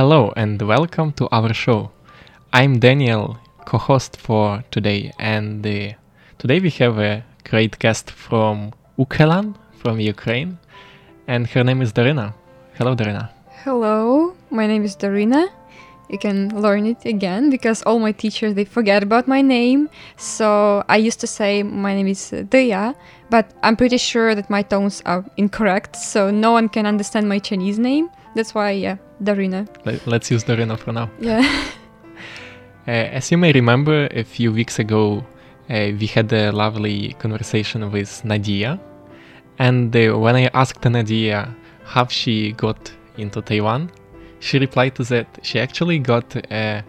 Hello and welcome to our show. I'm Daniel, co-host for today, and uh, today we have a great guest from Ukelan, from Ukraine, and her name is Doryna. Hello, Doryna. Hello, my name is Doryna. You can learn it again because all my teachers they forget about my name. So I used to say my name is Daya, but I'm pretty sure that my tones are incorrect, so no one can understand my Chinese name. That's why, yeah, Doryna. Let- Let's use Doryna for now. Yeah. Uh, as you may remember, a few weeks ago, uh, we had a lovely conversation with Nadia. And uh, when I asked Nadia how she got into Taiwan, she replied to that she actually got a,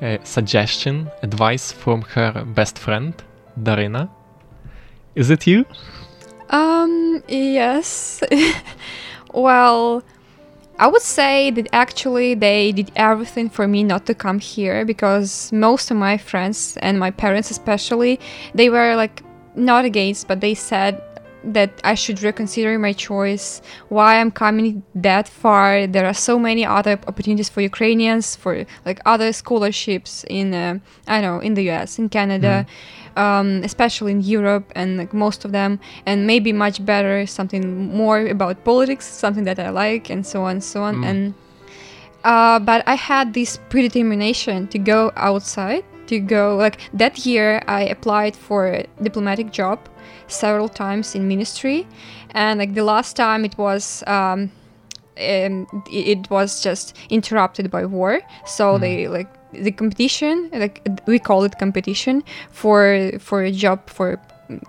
a suggestion, advice from her best friend, Doryna. Is it you? Um, yes. well, I would say that actually they did everything for me not to come here because most of my friends and my parents especially, they were like not against, but they said that I should reconsider my choice. Why I'm coming that far? There are so many other opportunities for Ukrainians, for like other scholarships in, uh, I don't know, in the U.S., in Canada, um, especially in Europe, and like most of them, and maybe much better, something more about politics, something that I like, and so on, and so on, Mm. and. Uh, but I had this predetermination to go outside, to go like that year. I applied for a diplomatic job several times in ministry, and like the last time it was. Um, um, it was just interrupted by war, so they like the competition, like we call it competition for for a job for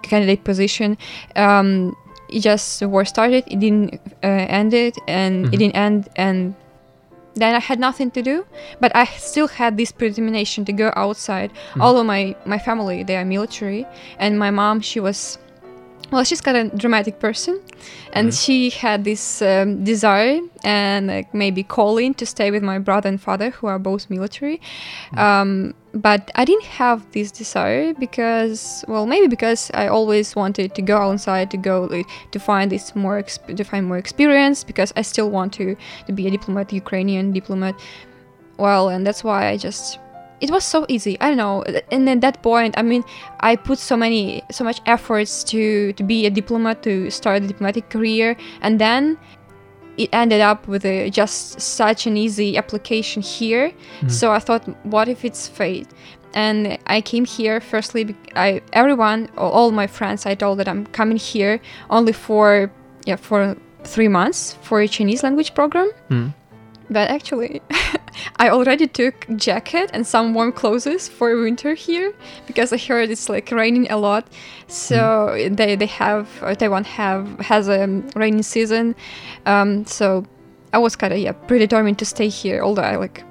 candidate position. Um, it just the war started. It didn't uh, end it, and Mhm. it didn't end, and then I had nothing to do, but I still had this determination to go outside. Hmm. All of my my family they are military, and my mom she was, well, she's kind of dramatic person, and she had this um, desire and like maybe calling to stay with my brother and father who are both military. Um, but I didn't have this desire because, well, maybe because I always wanted to go outside to go like, to find this more exp- to find more experience because I still want to to be a diplomat, Ukrainian diplomat. Well, and that's why I just it was so easy. I don't know. And at that point, I mean, I put so many so much efforts to to be a diplomat to start a diplomatic career, and then it ended up with a, just such an easy application here. So I thought, what if it's fate? And I came here firstly. I everyone, all all my friends, I told that I'm coming here only for yeah for three months for a Chinese language program. Mm. But actually, I already took jacket and some warm clothes for winter here because I heard it's like raining a lot. So they they have uh, Taiwan have has a um, rainy season. Um, so I was kind of yeah predetermined to stay here. Although I like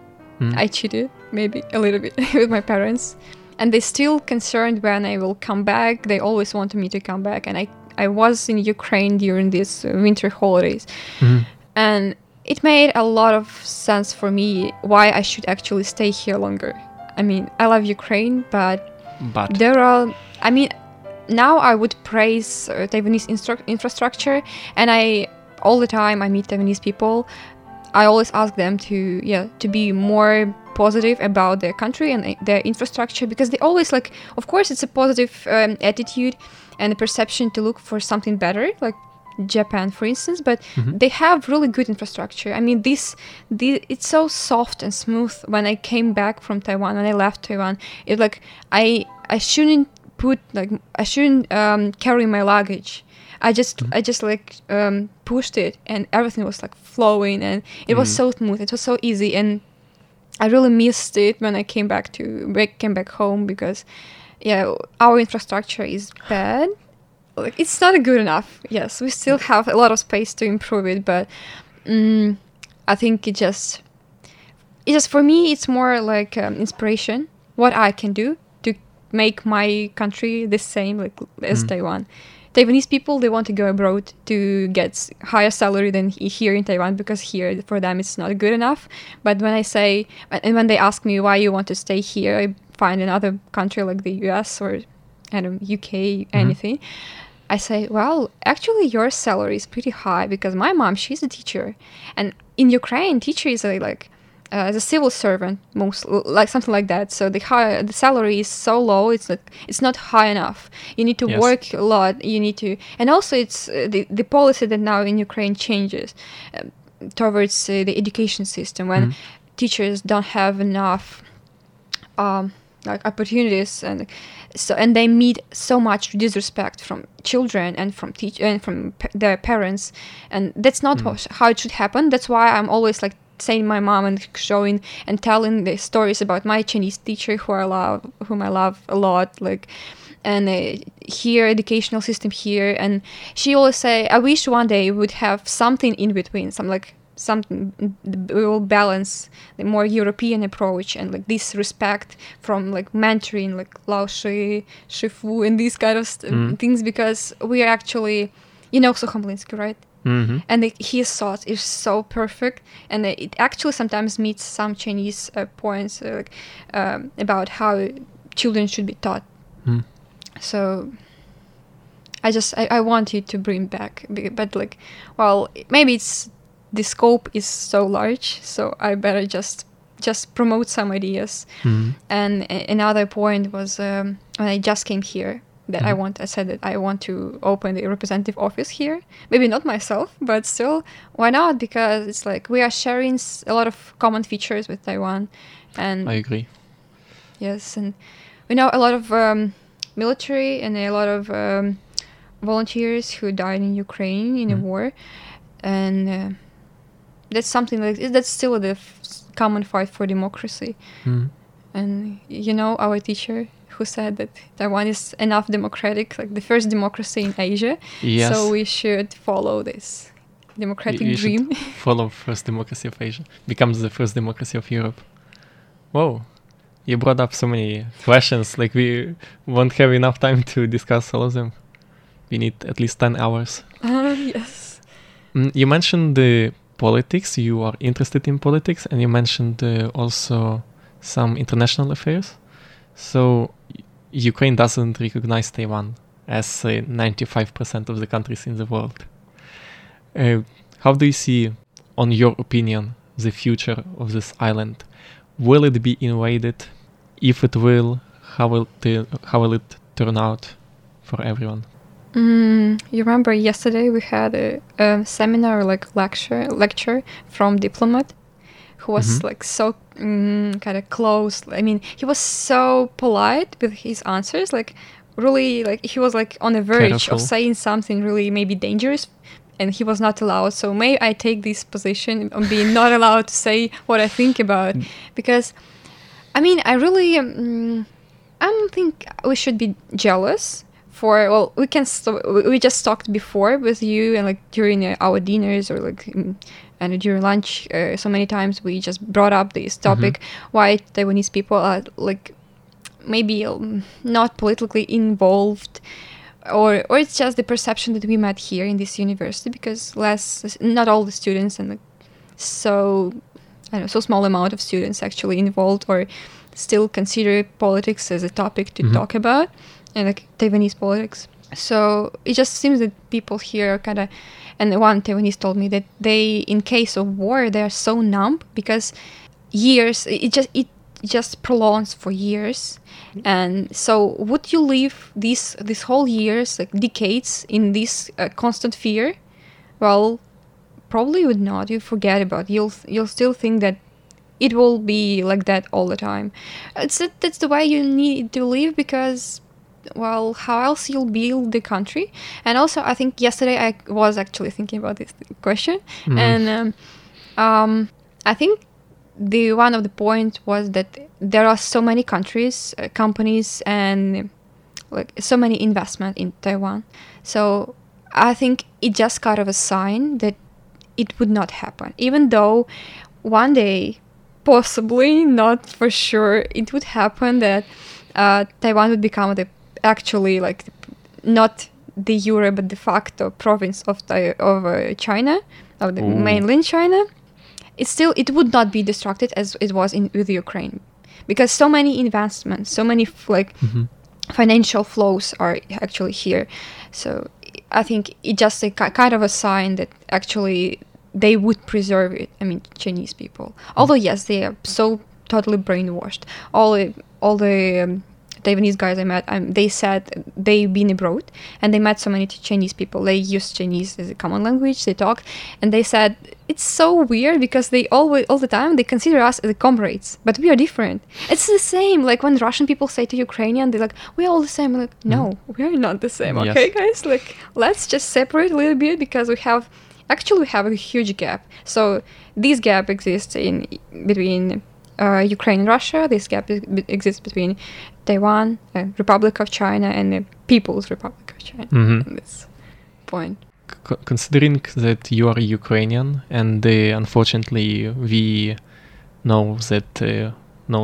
Mm. I cheated maybe a little bit with my parents, and they still concerned when I will come back. They always wanted me to come back, and I I was in Ukraine during these winter holidays, mm. and it made a lot of sense for me why I should actually stay here longer. I mean, I love Ukraine, but but there are. I mean, now I would praise uh, Taiwanese instru- infrastructure, and I all the time I meet Taiwanese people. I always ask them to yeah to be more positive about their country and uh, their infrastructure because they always like of course it's a positive um, attitude and a perception to look for something better like Japan, for instance, but mm-hmm. they have really good infrastructure. I mean, this, this, it's so soft and smooth. When I came back from Taiwan, when I left Taiwan, it like I I shouldn't put like I shouldn't um, carry my luggage. I just mm-hmm. I just like um, pushed it, and everything was like flowing, and it mm-hmm. was so smooth. It was so easy, and I really missed it when I came back to came back home because yeah, our infrastructure is bad it's not good enough. Yes, we still have a lot of space to improve it, but um, I think it just it just for me it's more like um, inspiration. What I can do to make my country the same like as mm. Taiwan. Taiwanese people they want to go abroad to get higher salary than here in Taiwan because here for them it's not good enough. But when I say and when they ask me why you want to stay here, I find another country like the US or Don't UK, mm-hmm. anything. I say, well, actually, your salary is pretty high because my mom, she's a teacher, and in Ukraine, teacher is a, like uh, as a civil servant, most like something like that. So the high, the salary is so low, it's not it's not high enough. You need to yes. work a lot. You need to, and also it's uh, the the policy that now in Ukraine changes uh, towards uh, the education system when mm-hmm. teachers don't have enough. Um, like opportunities and so and they meet so much disrespect from children and from teach and from p- their parents. And that's not mm. how it should happen. That's why i'm always like saying my mom and showing and telling the stories about my chinese teacher who i love whom i love a lot like and uh, here educational system here. And she always say i wish one day we would have something in between some like something we will balance the more European approach and like this respect from like mentoring like Lao Shi, Shifu and these kind of st- mm. things because we are actually you know Sukhomlinsky right mm-hmm. and the, his thought is so perfect and it actually sometimes meets some Chinese uh, points uh, like, um, about how children should be taught mm. so I just I, I wanted to bring back but like well maybe it's the scope is so large, so I better just just promote some ideas. Mm-hmm. And a- another point was um, when I just came here that mm-hmm. I want. I said that I want to open the representative office here. Maybe not myself, but still, why not? Because it's like we are sharing a lot of common features with Taiwan, and I agree. Yes, and we know a lot of um, military and a lot of um, volunteers who died in Ukraine in mm-hmm. a war, and. Uh, that's something like that's still the f- common fight for democracy. Mm. And you know, our teacher who said that Taiwan is enough democratic, like the first democracy in Asia. Yes. So we should follow this democratic you, you dream. follow first democracy of Asia, becomes the first democracy of Europe. Whoa. You brought up so many questions, like we won't have enough time to discuss all of them. We need at least 10 hours. Uh, yes. Mm, you mentioned the politics. You are interested in politics, and you mentioned uh, also some international affairs. So Ukraine doesn't recognize Taiwan as uh, 95% of the countries in the world. Uh, how do you see, on your opinion, the future of this island? Will it be invaded? If it will, how will, how will it turn out for everyone? Mm, you remember yesterday we had a, a, seminar, like lecture, lecture from diplomat, who was mm-hmm. like so mm, kind of close. I mean, he was so polite with his answers, like really, like he was like on the verge Careful. of saying something really maybe dangerous, and he was not allowed. So may I take this position on being not allowed to say what I think about, mm. because, I mean, I really, um, I don't think we should be jealous for well we can st- we just talked before with you and like during uh, our dinners or like mm, and during lunch, uh, so many times we just brought up this topic: why Taiwanese people are like maybe um, not politically involved or or it's just the perception that we met here in this university because less not all the students and like, so I don't know so small amount of students actually involved or still consider politics as a topic to Mhm. talk about and like Taiwanese politics. So it just seems that people here are kind of and one Taiwanese told me that they in case of war they are so numb because years it just it just prolongs for years and so would you live these these whole years like decades in this uh, constant fear well probably would not you forget about it. you'll you'll still think that it will be like that all the time it's that's the way you need to live because well how else you'll build the country. And also i think yesterday i was actually thinking about this question. Mhm. and um, um, i think the one of the point was that there are so many countries uh, companies and like so many investment in taiwan. So i think it just kind of a sign that it would not happen. Even though one day possibly not for sure it would happen that uh, taiwan would become the actually like not the euro but de facto province of the of uh, china of the Ooh. mainland china it still it would not be destructed as it was in with Ukraine. Because so many investments so many f- like Mhm. financial flows are actually here. So I think it just a ki- kind of a sign that actually they would preserve it I mean Chinese people. Although yes they are so totally brainwashed. All the all the um, Taiwanese guys I met, um, they said they've been abroad and they met so many Chinese people. They use Chinese as a common language. They talk, and they said it's so weird because they always all the time they consider us as comrades, but we are different. It's the same. Like when Russian people say to Ukrainian, they're like, "We're all the same." I'm like, no, we are not the same. Yes. Okay, guys, like let's just separate a little bit because we have actually we have a huge gap. So this gap exists in between uh, Ukraine and Russia. This gap is, exists between Taiwan, uh, Republic of China, and the People's Republic of China. Mhm. In this point. C- considering that you are Ukrainian and uh, unfortunately we know that uh, no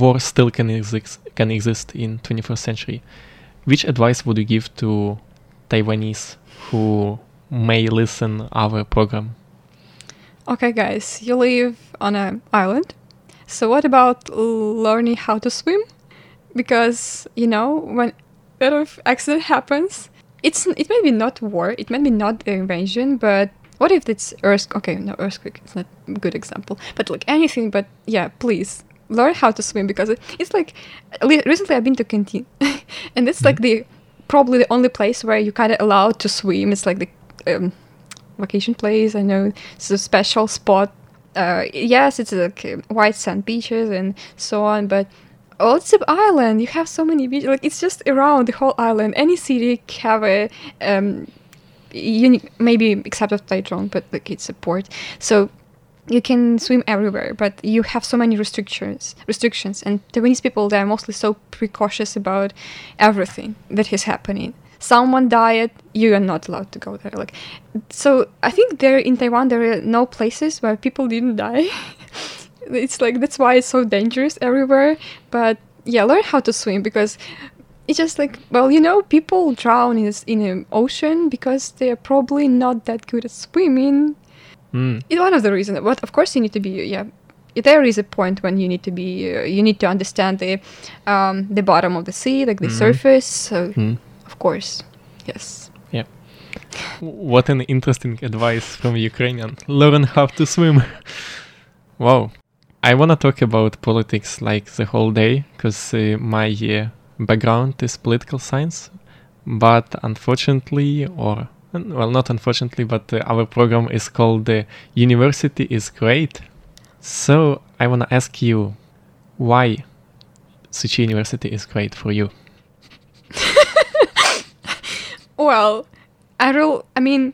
war still can exist can exist in 21st century, which advice would you give to Taiwanese who may listen our program? Okay, guys, you live on an island. So what about learning how to swim? Because you know when a lot accident happens, it's it may be not war, it may be not the invasion, but what if it's earth? Okay, no earthquake. It's not a good example, but like anything. But yeah, please learn how to swim because it's like recently I've been to Kenting, and it's like the probably the only place where you kind of allowed to swim. It's like the um, vacation place. I know it's a special spot. Uh, yes, it's like white sand beaches and so on, but it's an island. You have so many beaches. Like it's just around the whole island. Any city have a um, unique, maybe except of Taichung, but like it's a port. So you can swim everywhere, but you have so many restrictions. Restrictions, and Taiwanese people they are mostly so precautious about everything that is happening. Someone died, you are not allowed to go there. Like, so I think there in Taiwan there are no places where people didn't die. it's like that's why it's so dangerous everywhere. But yeah, learn how to swim because it's just like well, you know, people drown in in an ocean because they are probably not that good at swimming. Mm. It's one of the reasons. But of course, you need to be yeah. There is a point when you need to be uh, you need to understand the um, the bottom of the sea, like the Mhm. surface. So Mm. Of course, yes. Yeah. What an interesting advice from Ukrainian. Learn how to swim. wow. I want to talk about politics like the whole day because uh, my uh, background is political science. But unfortunately, or well, not unfortunately, but uh, our program is called uh, University is Great. So I want to ask you why Tzu Chi University is great for you. Well, I real I mean,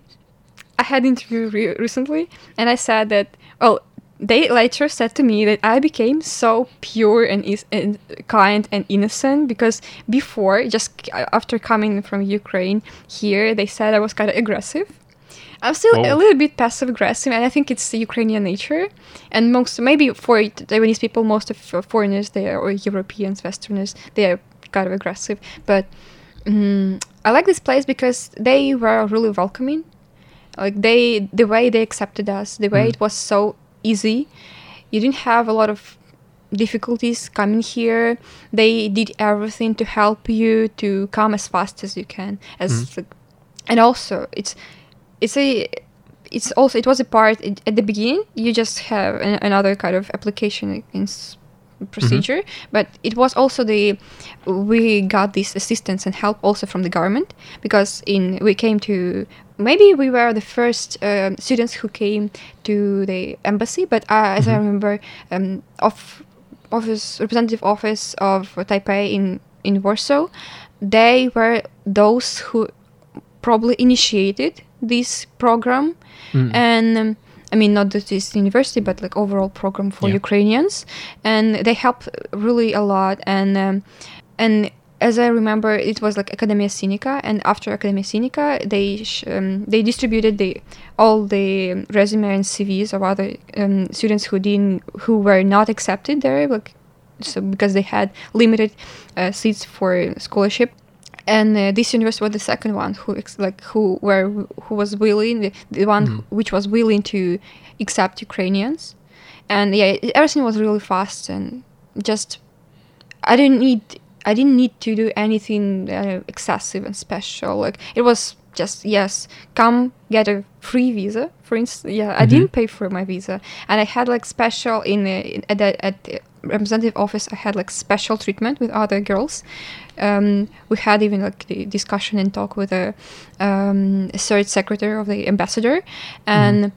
I had interview re- recently, and I said that well, they later said to me that I became so pure and, is- and kind and innocent because before, just after coming from Ukraine here, they said I was kind of aggressive. I'm still Oh. a little bit passive aggressive, and I think it's the Ukrainian nature. And most, maybe for Taiwanese people, most of uh, foreigners, they are, or Europeans, Westerners, they are kind of aggressive. But mm I like this place because they were really welcoming. Like they, the way they accepted us, the way Mm. it was so easy. You didn't have a lot of difficulties coming here. They did everything to help you to come as fast as you can. As Mm. like, and also it's it's a it's also it was a part it, at the beginning you just have an, another kind of application in procedure but it was also the we got this assistance and help also from the government because in we came to maybe we were the first um, students who came to the embassy but uh, as i Mhm. remember um, of office representative office of taipei in in warsaw they were those who probably initiated this program Mm. and um, i mean not that this university but like overall program for Yeah. ukrainians. And they help really a lot. And um, and as I remember, it was like Academia Sinica, and after Academia Sinica, they sh- um, they distributed the all the resume and CVs of other um, students who didn't who were not accepted there, like so because they had limited uh, seats for scholarship and uh, this university was the second one who ex- like who were who was willing the, the one Mhm. which was willing to accept Ukrainians and yeah everything was really fast and just I didn't need I didn't need to do anything uh, excessive and special like it was just yes come get a free visa for instance yeah I Mhm. didn't pay for my visa and I had like special in, the, in at the, at the representative office I had like special treatment with other girls. Um, we had even like the discussion and talk with a, um, third secretary of the ambassador. And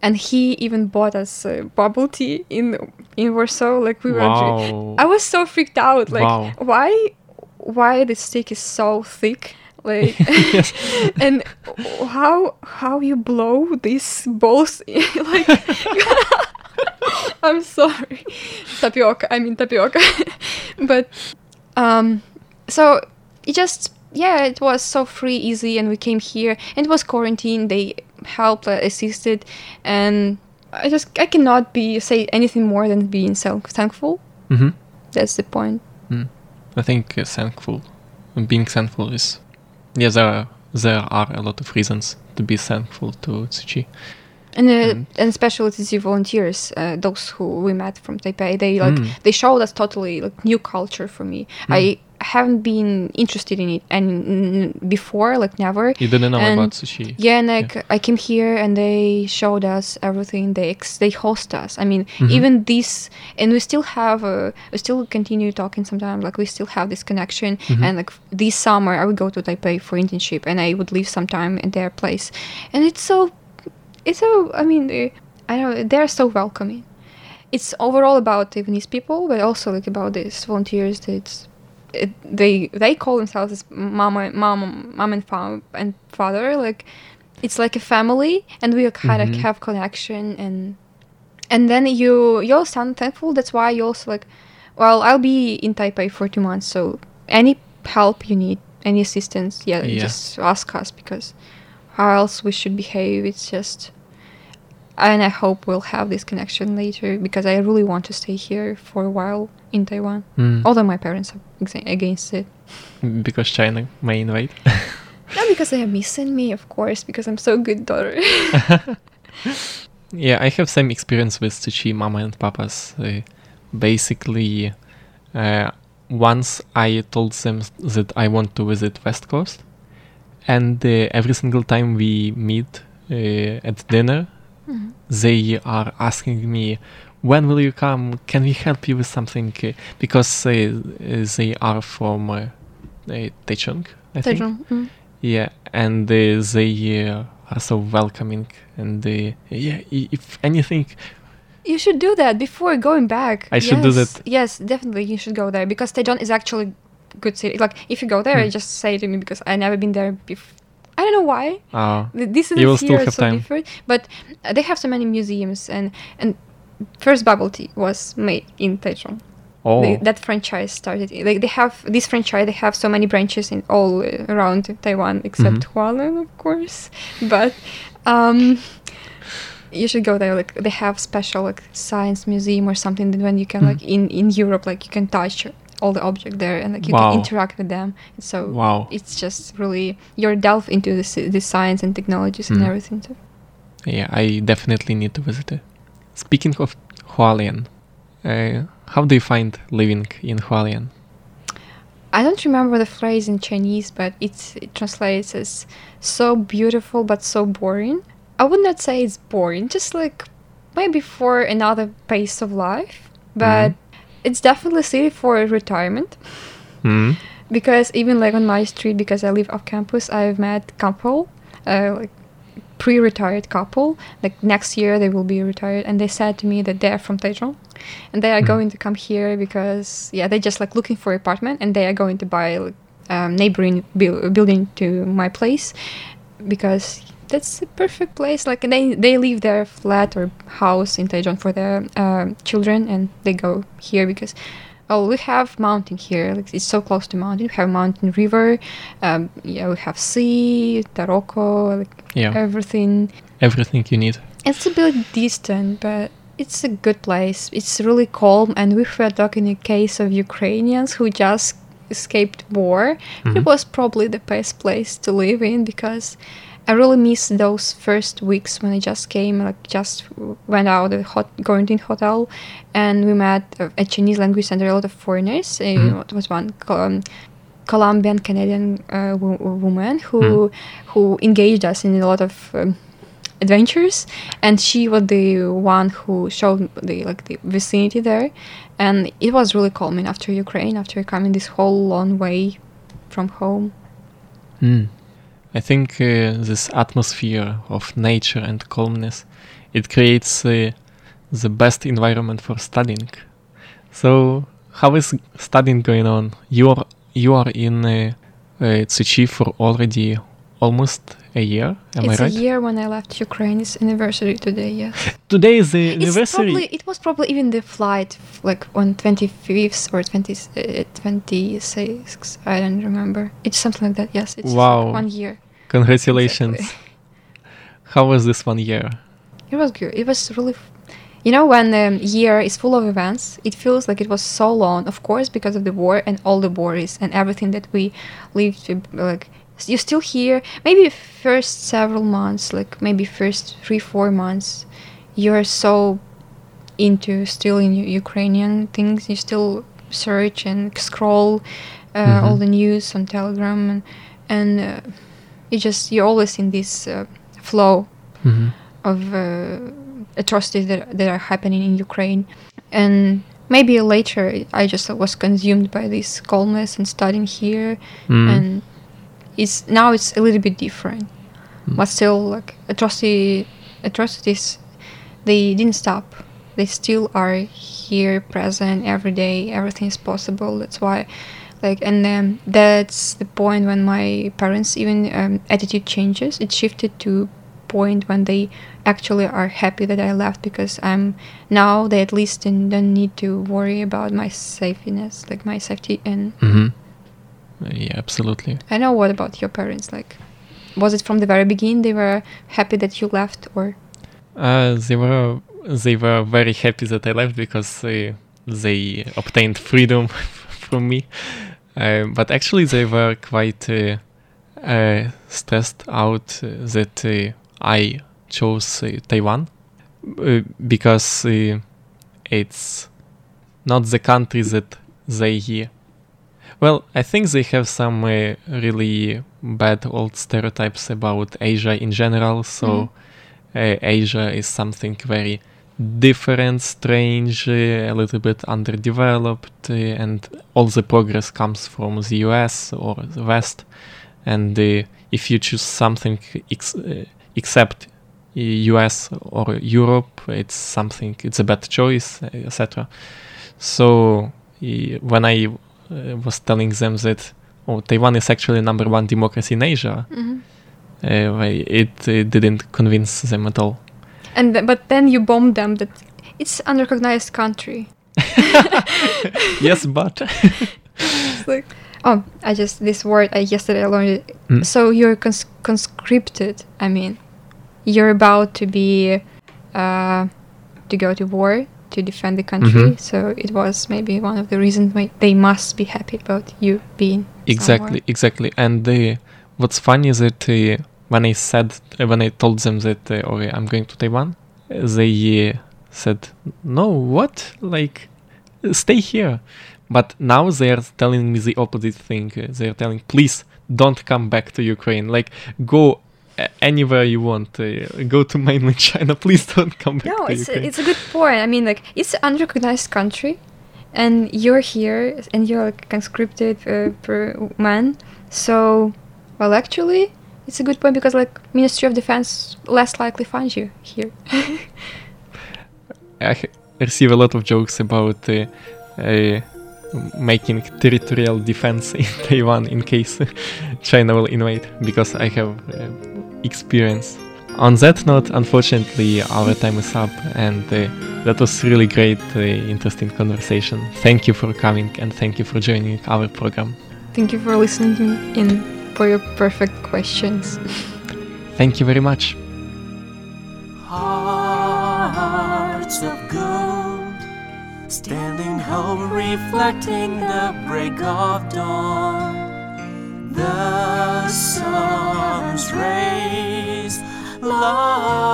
and he even bought us uh, bubble tea in in Warsaw. Like we were drink- I was so freaked out. Like Wow. why why the stick is so thick? Like and how how you blow these balls? Like I'm sorry. Tapioca I mean tapioca. But um so it just yeah it was so free easy and we came here. And it was quarantine. They helped uh, assisted. And I just I cannot be say anything more than being so thankful. Hmm that's the point. Mm. I think uh, thankful, being thankful is, yeah, there are, there are a lot of reasons to be thankful to Tzu Chi. And uh, And- and especially to the volunteers uh, those who we met from Taipei they like Mm. they showed us totally like new culture for me I haven't been interested in it and before like never You didn't know And- about Tzu Chi. Yeah, and like I came here and they showed us everything. They ex- they host us. I mean, Mhm. even this, and we still have a, we still continue talking sometimes. Like we still have this connection. Mhm. And like this summer, I would go to Taipei for internship, and I would live sometime in their place. And it's so, it's so. I mean, they, I don't. know, They're so welcoming. It's overall about Taiwanese people, but also like about these volunteers. That it, they they call themselves as mama mom mom and fa- and father like it's like a family and we kind of Mhm. have connection and and then you you also sound thankful that's why you also like well i'll be in taipei for two months so any help you need any assistance yeah, Yeah. just ask us because how else we should behave it's just and i hope we'll have this connection later because i really want to stay here for a while in taiwan Mm. although my parents are exa- against it Because China may invade. not because they are missing me of course because i'm so good daughter yeah, I have same experience with Tzu Chi mama and papas. Uh, basically, uh, once I told them that I want to visit West Coast, and uh, every single time we meet uh, at dinner, They are asking me, "When will you come? Can we help you with something?" Because uh, they are from uh, uh, Taichung, I think. Taichung, mm. Yeah, and uh, they uh, are so welcoming, and uh, yeah, if anything, You should do that before going back. I should do Yes, that. Yes, definitely you should go there because Taichung is actually good city. Like if you go there, Hmm. just say to me because I never been there before. I don't know why. uh, This is you will still have so time. different, but uh, they have so many museums and and first bubble tea was made in Taichung. Oh, They, that franchise started. Like they have this franchise. They have so many branches in all uh, around Taiwan except Mhm. Hualien, of course. But Um, you should go there. Like they have special like science museum or something that when you can Mm. like in in Europe like you can touch all the object there and like you Wow. can interact with them. So Wow. it's just really you're delve into the the science and technologies and Mm. everything. So. Yeah, I definitely need to visit it. Speaking of Hualien, uh, how do you find living in Hualien? I don't remember the phrase in Chinese, but it's, it translates as so beautiful but so boring. I would not say it's boring, just like maybe for another pace of life, but it's definitely suited for retirement. Hmm. Because even like on my street, because I live off campus, I've met couple, uh, like pre-retired couple. Like next year they will be retired, and they said to me that they are from Taichung, and they are Mhm. going to come here because yeah, they're just like looking for apartment, and they are going to buy like, um, neighboring buil- building to my place, because that's a perfect place. Like they they leave their flat or house in Taichung for their um, children, and they go here because. Oh, we have mountain here. Like it's so close to mountain. We have mountain river. Um, yeah, we have sea, Taroko, like Yeah. everything. Everything you need. It's a bit distant, but it's a good place. It's really calm, and we were talking a case of Ukrainians who just escaped war. It Mhm. was probably the best place to live in because I really miss those first weeks when I just came, like just went out of the hot quarantine hotel, and we met uh, a Chinese language center, a lot of foreigners. Uh, Mhm. It was one. Um, Colombian Canadian uh, wo- woman who who engaged us in a lot of um, adventures, and she was the one who showed the like the vicinity there, and it was really calming after Ukraine, after coming this whole long way from home. Hmm. I think uh, this atmosphere of nature and calmness it creates uh, the best environment for studying. So, how is studying going on? You are you are in uh, uh, Tzu Chi for already almost a year. Am it's I right? It's a year when I left Ukraine. It's anniversary today. Yes. Today is the It's anniversary. probably it was probably even the flight like on 25th or 20, uh, 26th. I don't remember. It's something like that. Yes, it's like wow! one year. Congratulations. How was this one year? It was good. It was really, f- you know, when the year is full of events, it feels like it was so long. Of course, because of the war and all the worries and everything that we lived. Like you still here. Maybe first several months, like maybe first three four months, you're so into still in Ukrainian things. You still search and scroll uh, all Mhm. the news on Telegram and and uh, you just you're always in this uh, flow Mhm. of uh, atrocities that, that are happening in Ukraine. And maybe later I just was consumed by this calmness and studying here. Mm. And it's now it's a little bit different. Mm. But still, like atrocity, atrocities, they didn't stop. They still are here, present every day. Everything is possible. That's why, like, and um, that's the point when my parents' even um, attitude changes. It shifted to point when they actually are happy that I left because I'm now they at least don't need to worry about my safeness, like my safety. And Mhm. Yeah, absolutely. I know what about your parents? Like, was it from the very beginning they were happy that you left, or Uh, they were they were very happy that I left because they, they obtained freedom from me. Uh, but actually, they were quite uh, uh, stressed out uh, that uh, I chose uh, Taiwan uh, because uh, it's not the country that they. Well, I think they have some uh, really bad old stereotypes about Asia in general. So Mhm. uh, Asia is something very different, strange, uh, a little bit underdeveloped, uh, and all the progress comes from the US or the West. And uh, if you choose something ex- uh, except US or Europe, it's something, it's a bad choice, etc. So when I uh, was telling them that oh, Taiwan is actually number one democracy in Asia, Mhm. uh, I- it uh, didn't convince them at all. and th- but then you bombed them that it's unrecognized country. yes, but like, oh, I just this word I yesterday I learned it. Mm. So you're cons- conscripted. I mean, you're about to be uh, to go to war to defend the country. Mhm. So it was maybe one of the reasons why they must be happy about you being Exactly, exactly. And uh, what's funny is that uh, when I said, uh, when I told them that, uh, okay, I'm going to Taiwan, they uh, said, no, what? Like, stay here. But now they are telling me the opposite thing. They are telling, please don't come back to Ukraine. Like, go anywhere you want. Uh, go to mainland China. Please don't come back No, it's a, it's a good point. I mean, like it's an unrecognized country, and you're here, and you're like a conscripted uh, per man. So, well, actually, it's a good point because like Ministry of Defense less likely finds you here. I receive a lot of jokes about uh, uh, making territorial defense in Taiwan in case China will invade, because I have uh, experience. On that note, unfortunately, our time is up, and uh, that was really great, uh, interesting conversation. Thank you for coming, and thank you for joining our program. Thank you for listening to me and for your perfect questions. Thank you very much. hearts of gold, standing hope, reflecting the break of dawn. The sun's rays, love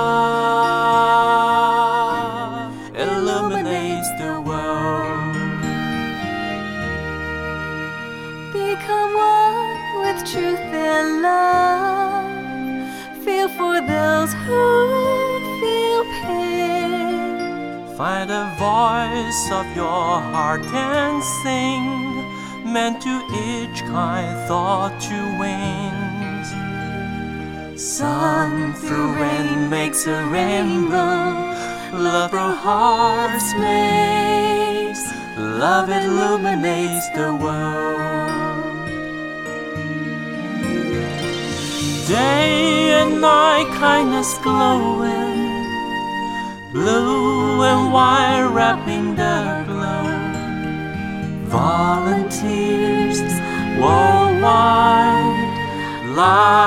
illuminates the world. Become one with truth and love. Feel for those who feel pain. Find a voice of your heart and sing, meant to each kind thought to wings. Sun through rain makes a rainbow, love through hearts makes, love illuminates the world. Day and night, kindness glowing, blue and white wrapping the like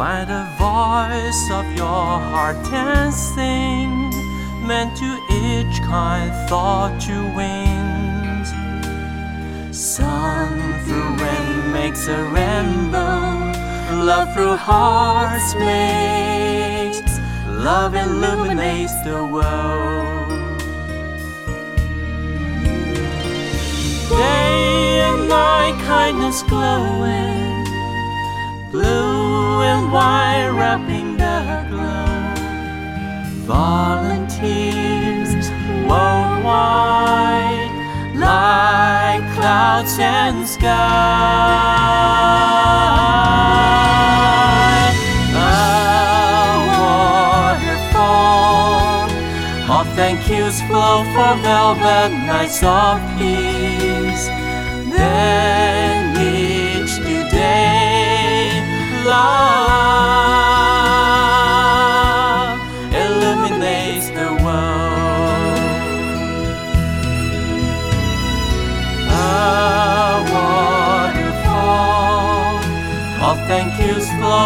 Find a voice of your heart and sing, meant to each kind thought to wings. Sun through rain makes a rainbow, love through hearts makes, love illuminates the world. Day and night, kindness glowing, blue and white wrapping the glow. Volunteers worldwide, like clouds and sky. A waterfall of thank yous flow for velvet nights of peace.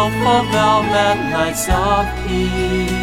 Of yous velvet nights of peace.